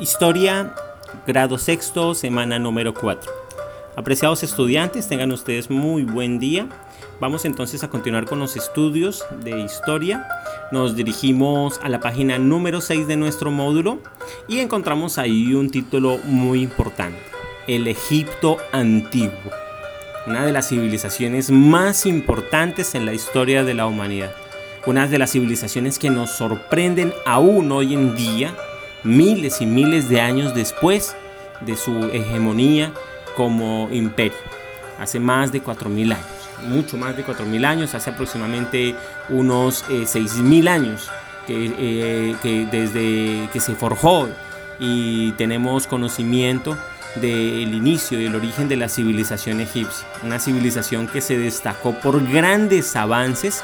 Historia, grado sexto, semana número 4. Apreciados estudiantes, tengan ustedes muy buen día. Vamos entonces a continuar con los estudios de historia. Nos dirigimos a la página número 6 de nuestro módulo y encontramos ahí un título muy importante. El Egipto antiguo. Una de las civilizaciones más importantes en la historia de la humanidad. Una de las civilizaciones que nos sorprenden aún hoy en día miles y miles de años después de su hegemonía como imperio, hace más de 4.000 años, mucho más de 4.000 años, hace aproximadamente unos eh, 6.000 años eh, que desde que se forjó. Y tenemos conocimiento del inicio y el origen de la civilización egipcia, una civilización que se destacó por grandes avances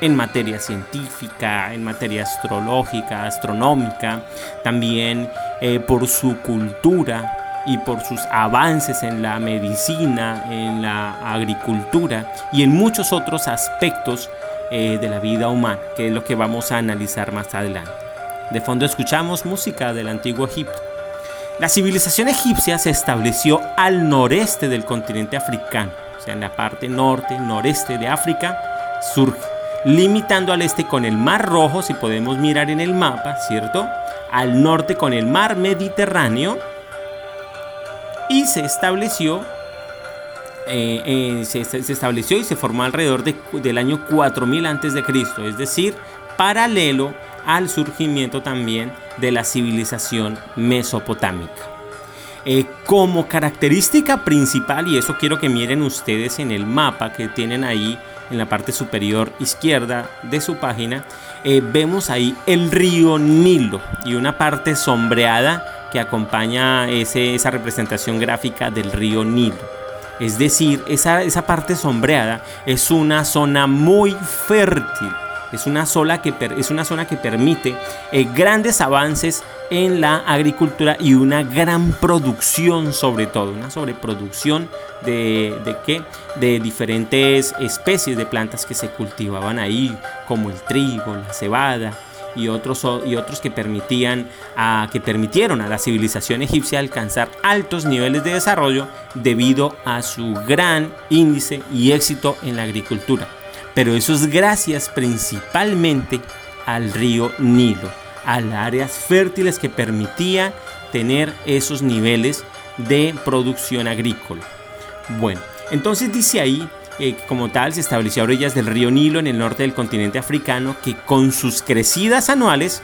en materia científica, en materia astrológica, astronómica, también eh, por su cultura y por sus avances en la medicina, en la agricultura y en muchos otros aspectos eh, de la vida humana, que es lo que vamos a analizar más adelante. De fondo escuchamos música del antiguo Egipto. La civilización egipcia se estableció al noreste del continente africano, o sea, en la parte norte, noreste de África, surge limitando al este con el Mar Rojo, si podemos mirar en el mapa, ¿cierto? Al norte con el Mar Mediterráneo y se estableció, eh, eh, se, estableció y se formó alrededor de, del año 4000 antes de Cristo, es decir, paralelo al surgimiento también de la civilización mesopotámica. Eh, como característica principal, y eso quiero que miren ustedes en el mapa que tienen ahí en la parte superior izquierda de su página, eh, vemos ahí el río Nilo y una parte sombreada que acompaña esa representación gráfica del río Nilo. Es decir, esa, esa parte sombreada es una zona muy fértil. Es una, sola que es una zona que permite eh, grandes avances en la agricultura y una gran producción sobre todo, una sobreproducción de, de qué? De diferentes especies de plantas que se cultivaban ahí, como el trigo, la cebada y otros, y otros que, permitían que permitieron a la civilización egipcia alcanzar altos niveles de desarrollo debido a su gran índice y éxito en la agricultura. Pero eso es gracias principalmente al río Nilo, a las áreas fértiles que permitía tener esos niveles de producción agrícola. Bueno, entonces dice ahí eh, como tal se estableció a orillas del río Nilo en el norte del continente africano que con sus crecidas anuales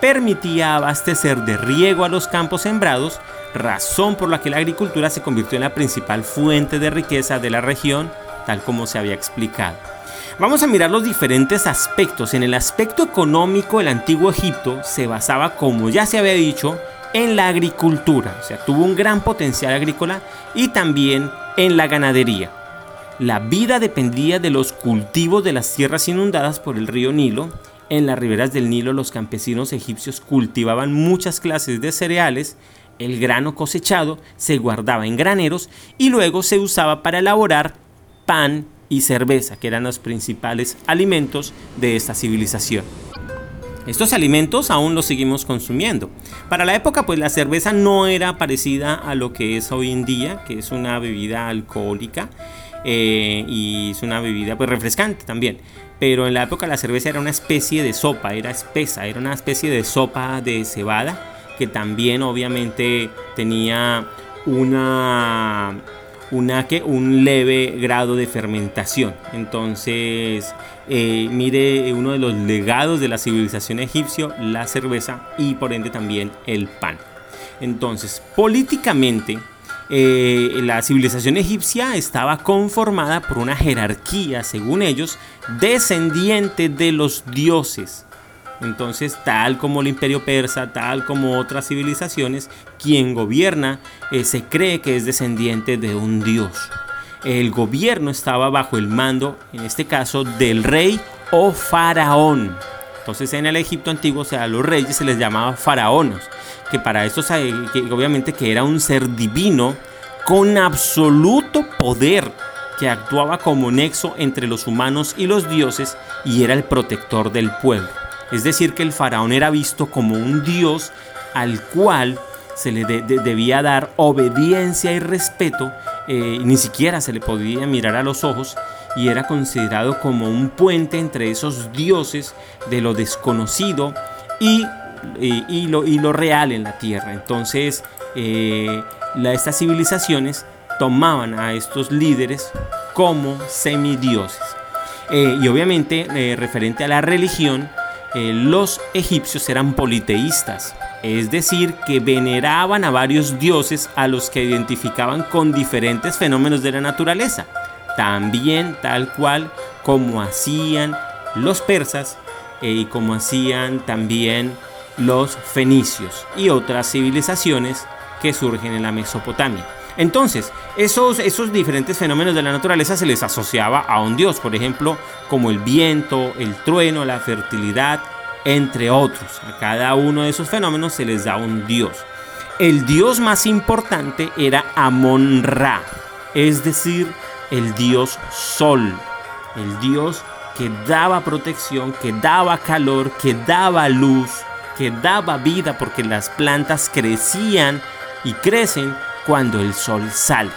permitía abastecer de riego a los campos sembrados, razón por la que la agricultura se convirtió en la principal fuente de riqueza de la región, tal como se había explicado. Vamos a mirar los diferentes aspectos. En el aspecto económico, el antiguo Egipto se basaba, como ya se había dicho, en la agricultura, o sea, tuvo un gran potencial agrícola y también en la ganadería. La vida dependía de los cultivos de las tierras inundadas por el río Nilo. En las riberas del Nilo los campesinos egipcios cultivaban muchas clases de cereales, el grano cosechado se guardaba en graneros y luego se usaba para elaborar pan y cerveza, que eran los principales alimentos de esta civilización. Estos alimentos aún los seguimos consumiendo. Para la época, pues la cerveza no era parecida a lo que es hoy en día, que es una bebida alcohólica eh, y es una bebida pues refrescante también. Pero en la época la cerveza era una especie de sopa, era espesa, era una especie de sopa de cebada que también obviamente tenía una un leve grado de fermentación. Entonces, eh, mire uno de los legados de la civilización egipcio, la cerveza y por ende también el pan. Entonces, políticamente, eh, la civilización egipcia estaba conformada por una jerarquía, según ellos, descendiente de los dioses. Entonces, tal como el imperio persa, tal como otras civilizaciones, quien gobierna eh, se cree que es descendiente de un dios. El gobierno estaba bajo el mando, en este caso, del rey o faraón. Entonces en el Egipto antiguo, o sea, a los reyes se les llamaba faraones, que para esto que obviamente que era un ser divino con absoluto poder, que actuaba como nexo entre los humanos y los dioses y era el protector del pueblo. Es decir, que el faraón era visto como un dios al cual se le debía dar obediencia y respeto, eh, ni siquiera se le podía mirar a los ojos y era considerado como un puente entre esos dioses de lo desconocido y, y, lo, y lo, real en la tierra. Entonces, eh, estas civilizaciones tomaban a estos líderes como semidioses. Eh, y obviamente, referente a la religión, los egipcios eran politeístas, es decir, que veneraban a varios dioses a los que identificaban con diferentes fenómenos de la naturaleza, también tal cual como hacían los persas eh, y como hacían también los fenicios y otras civilizaciones que surgen en la Mesopotamia. Entonces, esos, esos diferentes fenómenos de la naturaleza se les asociaba a un dios, por ejemplo, como el viento, el trueno, la fertilidad, entre otros. A cada uno de esos fenómenos se les da un dios. El dios más importante era Amon-Ra, es decir, el dios sol, el dios que daba protección, que daba calor, que daba luz, que daba vida porque las plantas crecían y crecen cuando el sol sale.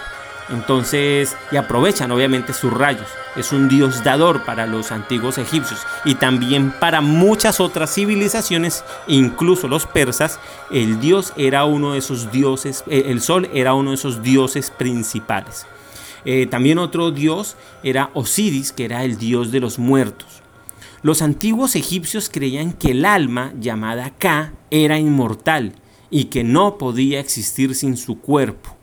Entonces, y aprovechan obviamente sus rayos. Es un dios dador para los antiguos egipcios y también para muchas otras civilizaciones, incluso los persas, el dios era uno de esos dioses, eh, el sol era uno de esos dioses principales. Eh, también otro dios era Osiris, que era el dios de los muertos. Los antiguos egipcios creían que el alma, llamada Ka, era inmortal y que no podía existir sin su cuerpo.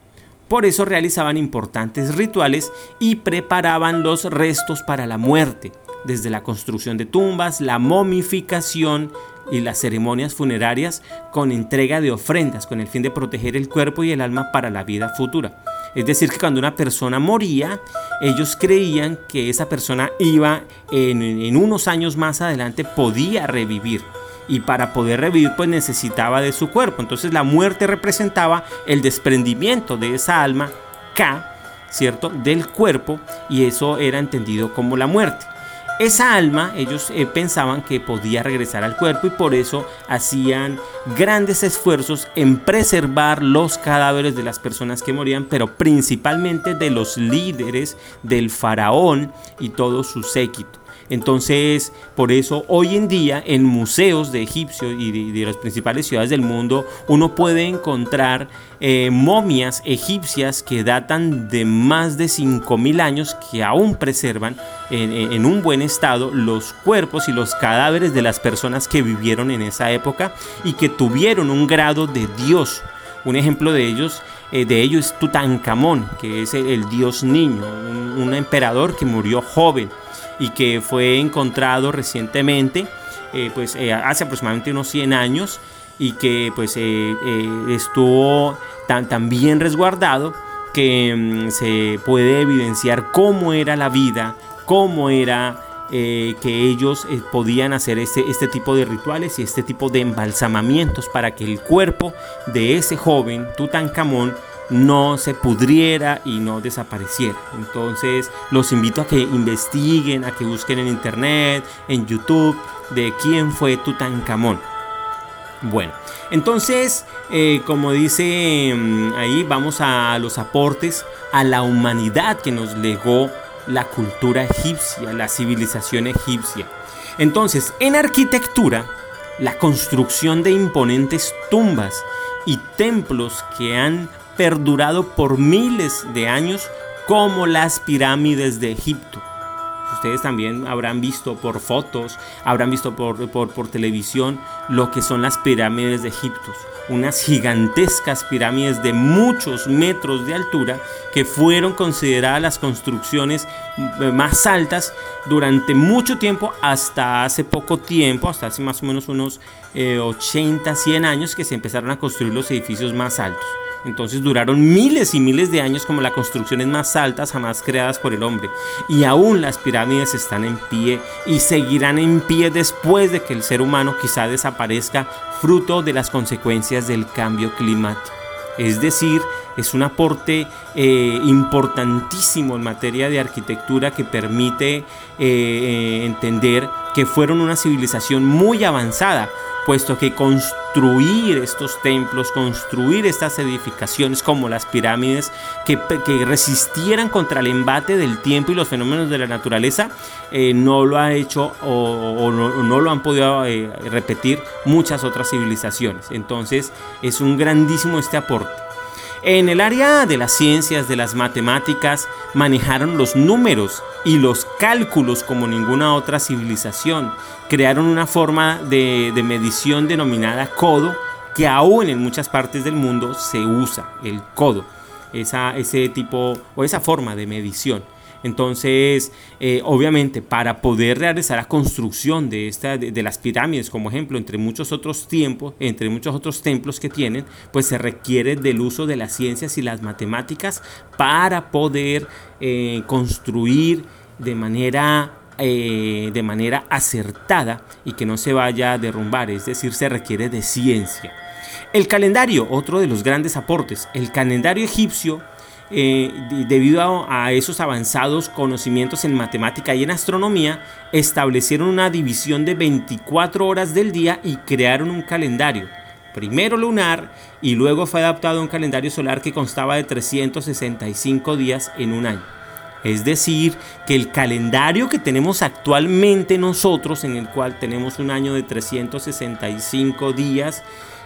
Por eso realizaban importantes rituales y preparaban los restos para la muerte, desde la construcción de tumbas, la momificación y las ceremonias funerarias con entrega de ofrendas con el fin de proteger el cuerpo y el alma para la vida futura. Es decir, que cuando una persona moría, ellos creían que esa persona iba en, unos años más adelante podía revivir y para poder revivir pues necesitaba de su cuerpo. Entonces la muerte representaba el desprendimiento de esa alma K, ¿cierto? Del cuerpo y eso era entendido como la muerte. Esa alma ellos eh, pensaban que podía regresar al cuerpo y por eso hacían grandes esfuerzos en preservar los cadáveres de las personas que morían, pero principalmente de los líderes del faraón y todo su séquito. Entonces, por eso hoy en día en museos de egipcios y de, las principales ciudades del mundo, uno puede encontrar eh, momias egipcias que datan de más de 5.000 años que aún preservan en, un buen estado los cuerpos y los cadáveres de las personas que vivieron en esa época y que tuvieron un grado de Dios. Un ejemplo de ellos eh, de ello es Tutankamón, que es el, dios niño, un, emperador que murió joven y que fue encontrado recientemente, eh, pues eh, hace aproximadamente unos 100 años y que pues eh, estuvo tan, tan, bien resguardado que mm, se puede evidenciar cómo era la vida, cómo era que ellos podían hacer este, este tipo de rituales y este tipo de embalsamamientos para que el cuerpo de ese joven Tutankamón no se pudriera y no desapareciera. Entonces los invito a que investiguen, a que busquen en internet, en YouTube, de quién fue Tutankamón. Bueno, entonces, eh, como dice mm, ahí, vamos a los aportes a la humanidad que nos legó la cultura egipcia, la civilización egipcia. Entonces, en arquitectura, la construcción de imponentes tumbas y templos que han perdurado por miles de años como las pirámides de Egipto. Ustedes también habrán visto por fotos, habrán visto por, por, televisión lo que son las pirámides de Egipto. Unas gigantescas pirámides de muchos metros de altura que fueron consideradas las construcciones eh, más altas durante mucho tiempo, hasta hace poco tiempo, hasta hace más o menos unos 80, eh, 100 años que se empezaron a construir los edificios más altos. Entonces duraron miles y miles de años como las construcciones más altas jamás creadas por el hombre. Y aún las pirámides están en pie y seguirán en pie después de que el ser humano quizá desaparezca fruto de las consecuencias del cambio climático. Es decir, es un aporte eh, importantísimo en materia de arquitectura que permite eh, eh, entender que fueron una civilización muy avanzada, puesto que construir estos templos, construir estas edificaciones como las pirámides, que, resistieran contra el embate del tiempo y los fenómenos de la naturaleza, eh, no lo ha hecho o, no, lo han podido eh, repetir muchas otras civilizaciones. Entonces es un grandísimo este aporte. En el área de las ciencias, de las matemáticas, manejaron los números y los cálculos como ninguna otra civilización. Crearon una forma de, medición denominada codo que aún en muchas partes del mundo se usa, el codo, ese tipo o esa forma de medición. Entonces, eh, obviamente, para poder realizar la construcción de, esta, de, las pirámides, como ejemplo, entre muchos otros tiempos, entre muchos otros templos que tienen, pues se requiere del uso de las ciencias y las matemáticas para poder eh, construir de manera eh, de manera acertada y que no se vaya a derrumbar, es decir, se requiere de ciencia. El calendario, otro de los grandes aportes, el calendario egipcio eh, debido a, esos avanzados conocimientos en matemática y en astronomía, establecieron una división de 24 horas del día y crearon un calendario. Primero lunar y luego fue adaptado a un calendario solar que constaba de 365 días en un año. Es decir, que el calendario que tenemos actualmente nosotros, en el cual tenemos un año de 365 días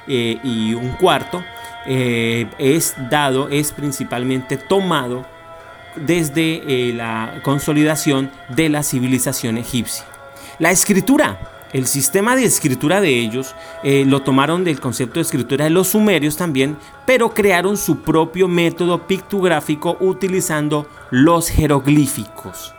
eh, y un cuarto, eh, es dado, es principalmente tomado desde eh, la consolidación de la civilización egipcia. La escritura, el sistema de escritura de ellos eh, lo tomaron del concepto de escritura de los sumerios también, pero crearon su propio método pictográfico utilizando los jeroglíficos.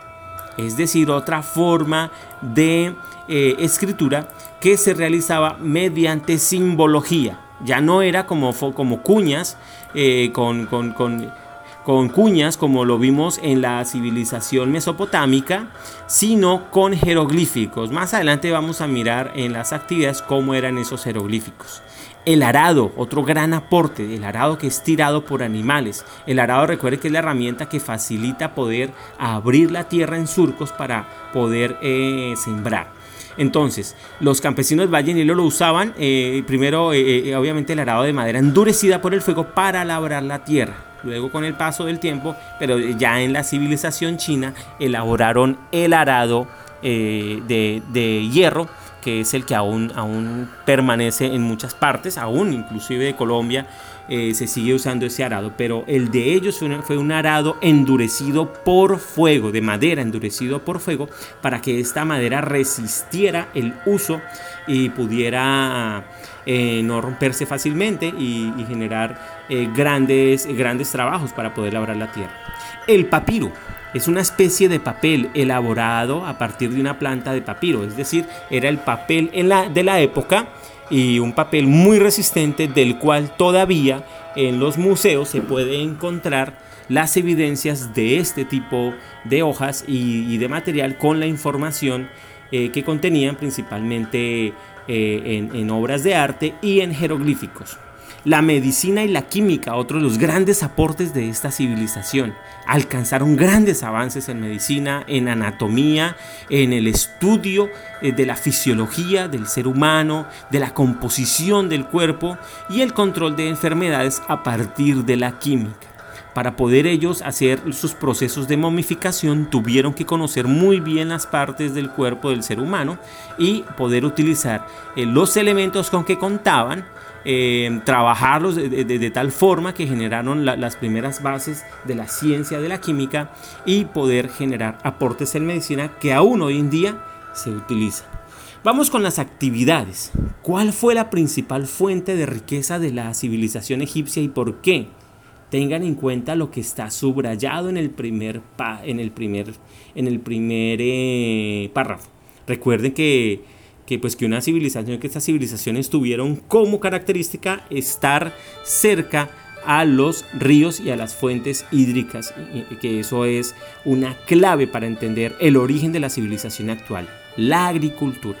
Es decir, otra forma de escritura que se realizaba mediante simbología ya no era como, como cuñas, eh, con, con, con, cuñas como lo vimos en la civilización mesopotámica, sino con jeroglíficos. Más adelante vamos a mirar en las actividades cómo eran esos jeroglíficos. El arado, otro gran aporte, el arado que es tirado por animales. El arado recuerde que es la herramienta que facilita poder abrir la tierra en surcos para poder eh, sembrar. Entonces, los campesinos del Valle Nilo lo usaban, eh, primero, eh, eh, obviamente, el arado de madera endurecida por el fuego para labrar la tierra. Luego, con el paso del tiempo, pero ya en la civilización china, elaboraron el arado de, de hierro que es el que aún, aún permanece en muchas partes, aún inclusive de Colombia eh, se sigue usando ese arado, pero el de ellos fue, un arado endurecido por fuego, de madera endurecido por fuego, para que esta madera resistiera el uso y pudiera eh, no romperse fácilmente y, generar eh, grandes, grandes trabajos para poder labrar la tierra. El papiro es una especie de papel elaborado a partir de una planta de papiro, es decir, era el papel en la, de la época y un papel muy resistente del cual todavía en los museos se puede encontrar las evidencias de este tipo de hojas y, de material con la información eh, que contenían principalmente eh, en obras de arte y en jeroglíficos. La medicina y la química, otro de los grandes aportes de esta civilización, alcanzaron grandes avances en medicina, en anatomía, en el estudio eh, de la fisiología del ser humano, de la composición del cuerpo y el control de enfermedades a partir de la química. Para poder ellos hacer sus procesos de momificación tuvieron que conocer muy bien las partes del cuerpo del ser humano y poder utilizar eh, los elementos con que contaban eh, trabajarlos de, tal forma que generaron las primeras bases de la ciencia de la química y poder generar aportes en medicina que aún hoy en día se utilizan. Vamos con las actividades. ¿Cuál fue la principal fuente de riqueza de la civilización egipcia y por qué? Tengan en cuenta lo que está subrayado en el primer, en el primer, en el primer eh, párrafo. Recuerden que que pues que una civilización, que estas civilizaciones tuvieron como característica estar cerca a los ríos y a las fuentes hídricas, que eso es una clave para entender el origen de la civilización actual, la agricultura.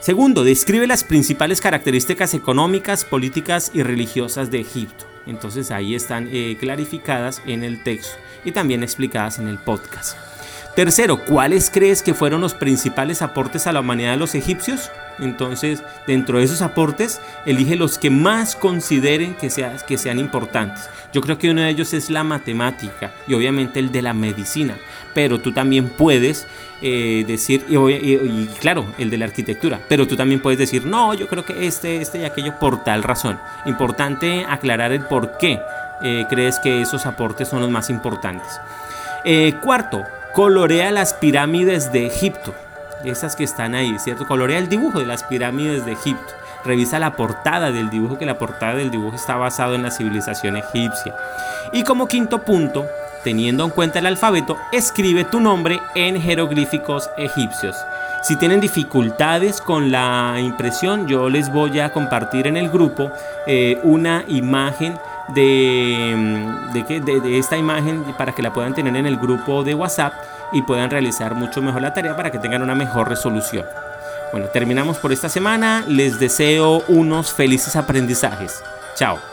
Segundo, describe las principales características económicas, políticas y religiosas de Egipto. Entonces ahí están eh, clarificadas en el texto y también explicadas en el podcast. Tercero, ¿cuáles crees que fueron los principales aportes a la humanidad de los egipcios? Entonces, dentro de esos aportes, elige los que más consideren que, sean importantes. Yo creo que uno de ellos es la matemática y obviamente el de la medicina. Pero tú también puedes eh, decir, y, claro, el de la arquitectura, pero tú también puedes decir, no, yo creo que este, este y aquello por tal razón. Importante aclarar el por qué eh, crees que esos aportes son los más importantes. Eh, cuarto, colorea las pirámides de Egipto esas que están ahí, ¿cierto? Colorea el dibujo de las pirámides de Egipto. Revisa la portada del dibujo, que la portada del dibujo está basado en la civilización egipcia. Y como quinto punto, teniendo en cuenta el alfabeto, escribe tu nombre en jeroglíficos egipcios. Si tienen dificultades con la impresión, yo les voy a compartir en el grupo eh, una imagen de, mm, de, de, de, esta imagen para que la puedan tener en el grupo de WhatsApp y puedan realizar mucho mejor la tarea para que tengan una mejor resolución. Bueno, terminamos por esta semana. Les deseo unos felices aprendizajes. Chao.